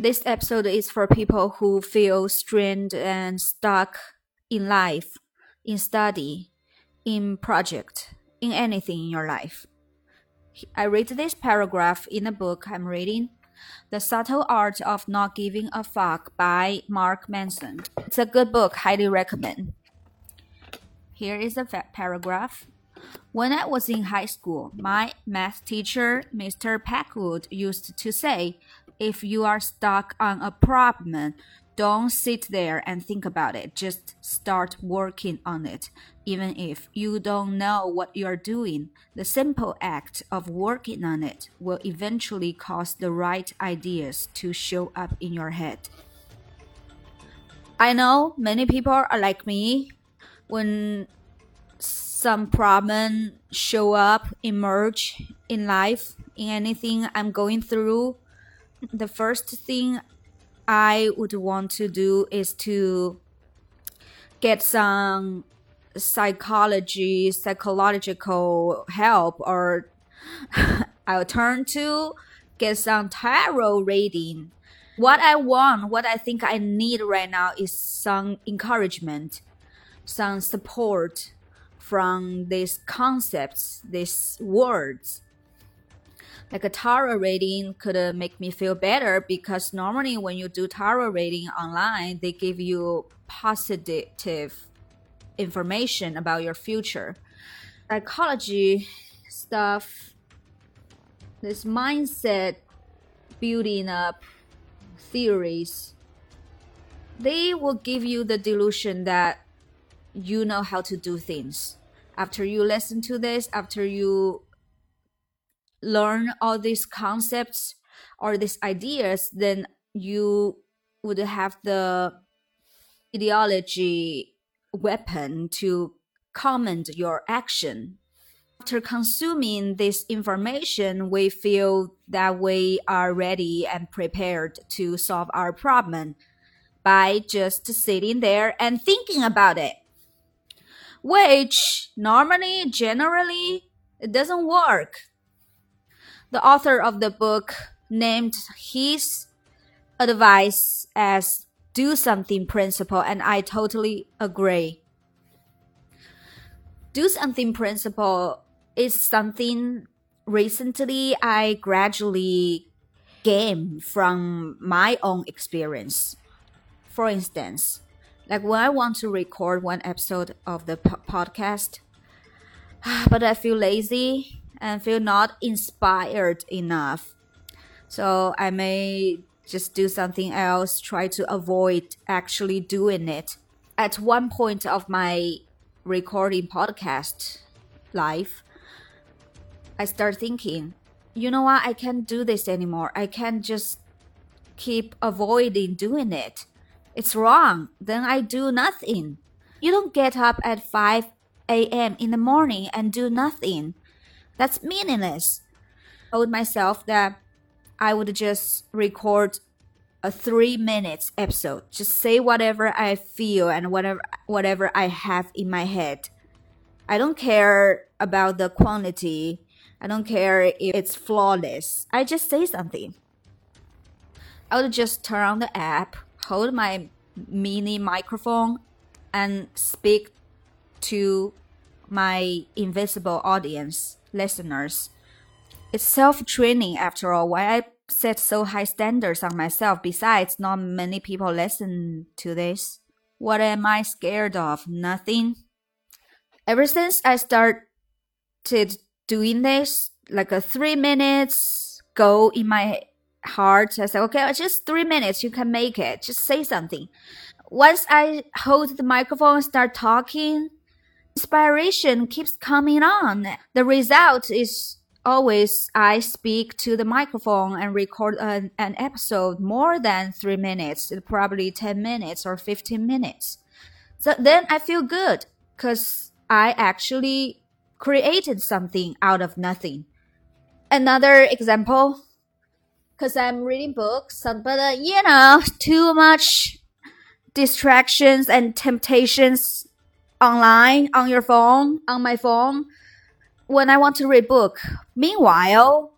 This episode is for people who feel strained and stuck in life, in study, in project, in anything in your life. I read this paragraph in a book I'm reading, The Subtle Art of Not Giving a Fuck by Mark Manson. It's a good book, highly recommend. Here is a paragraph. When I was in high school, my math teacher, Mr. Packwood, used to say, if you are stuck on a problem, don't sit there and think about it. Just start working on it. Even if you don't know what you're doing, the simple act of working on it will eventually cause the right ideas to show up in your head. I know many people are like me. When some problem show up, emerge in life, in anything I'm going through, the first thing I would want to do is to get some psychology, psychological help, or I'll turn to get some tarot reading. What I want, what I think I need right now is some encouragement, some support from these concepts, these words like a tarot reading could uh, make me feel better because normally when you do tarot reading online, they give you positive information about your future. Psychology stuff, this mindset building up theories, they will give you the delusion that you know how to do things. After you listen to this, after you learn all these concepts or these ideas, then you would have the ideology weapon to comment your action. After consuming this information, we feel that we are ready and prepared to solve our problem by just sitting there and thinking about it. Which normally, generally, it doesn't work the author of the book named his advice as do something principle, and I totally agree. Do something principle is something recently I gradually gained from my own experience. For instance, like when I want to record one episode of the po podcast, but I feel lazy and feel not inspired enough. So I may just do something else, try to avoid actually doing it. At one point of my recording podcast life, I start thinking, you know what, I can't do this anymore. I can't just keep avoiding doing it. It's wrong. Then I do nothing. You don't get up at 5 a.m. in the morning and do nothing. That's meaningless. I told myself that I would just record a three minutes episode. Just say whatever I feel and whatever whatever I have in my head. I don't care about the quantity. I don't care if it's flawless. I just say something. I would just turn on the app, hold my mini microphone, and speak to my invisible audience listeners. It's self training after all. Why I set so high standards on myself? Besides, not many people listen to this. What am I scared of? Nothing. Ever since I started doing this, like a three minutes goal in my heart, I said, okay, just three minutes, you can make it. Just say something. Once I hold the microphone and start talking, inspiration keeps coming on. The result is always I speak to the microphone and record an, an episode more than three minutes, probably 10 minutes or 15 minutes. So then I feel good because I actually created something out of nothing. Another example, because I'm reading books, but uh, you know, too much distractions and temptations online on your phone, on my phone, when I want to read book. Meanwhile,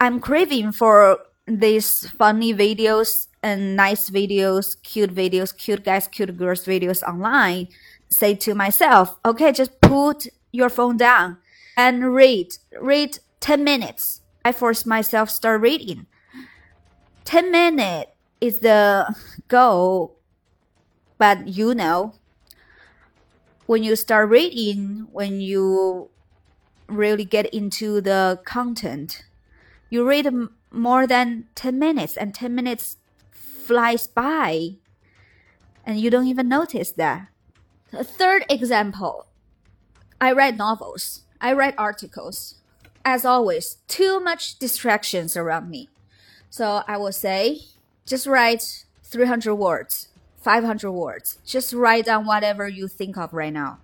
I'm craving for these funny videos and nice videos, cute videos, cute guys, cute girls videos online, say to myself, okay, just put your phone down and read. Read 10 minutes. I force myself start reading. 10 minutes is the goal. But you know, when you start reading, when you really get into the content, you read more than 10 minutes and 10 minutes flies by and you don't even notice that. A third example, I read novels. I read articles. As always, too much distractions around me. So I will say, just write 300 words, 500 words. Just write down whatever you think of right now.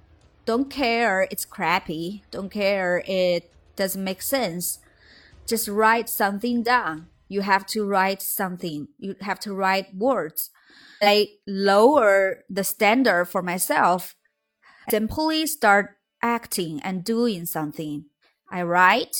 Don't care it's crappy. Don't care it doesn't make sense. Just write something down. You have to write something. You have to write words. I lower the standard for myself. Simply start acting and doing something. I write.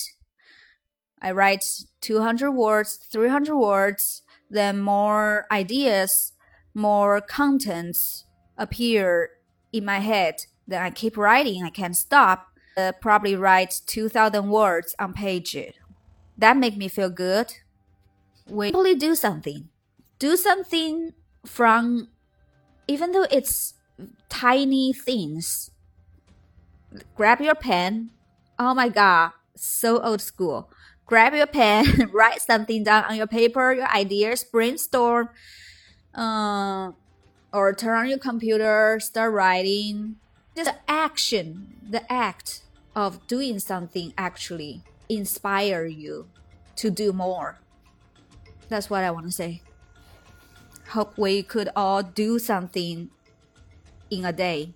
I write 200 words, 300 words, then more ideas, more contents appear in my head. Then I keep writing. I can't stop. Uh, probably write 2,000 words on page. That make me feel good. We simply do something. Do something from, even though it's tiny things. Grab your pen. Oh my god, so old school. Grab your pen, write something down on your paper, your ideas, brainstorm, uh, or turn on your computer, start writing. Just action, the act of doing something actually inspire you to do more. That's what I want to say. Hope we could all do something in a day.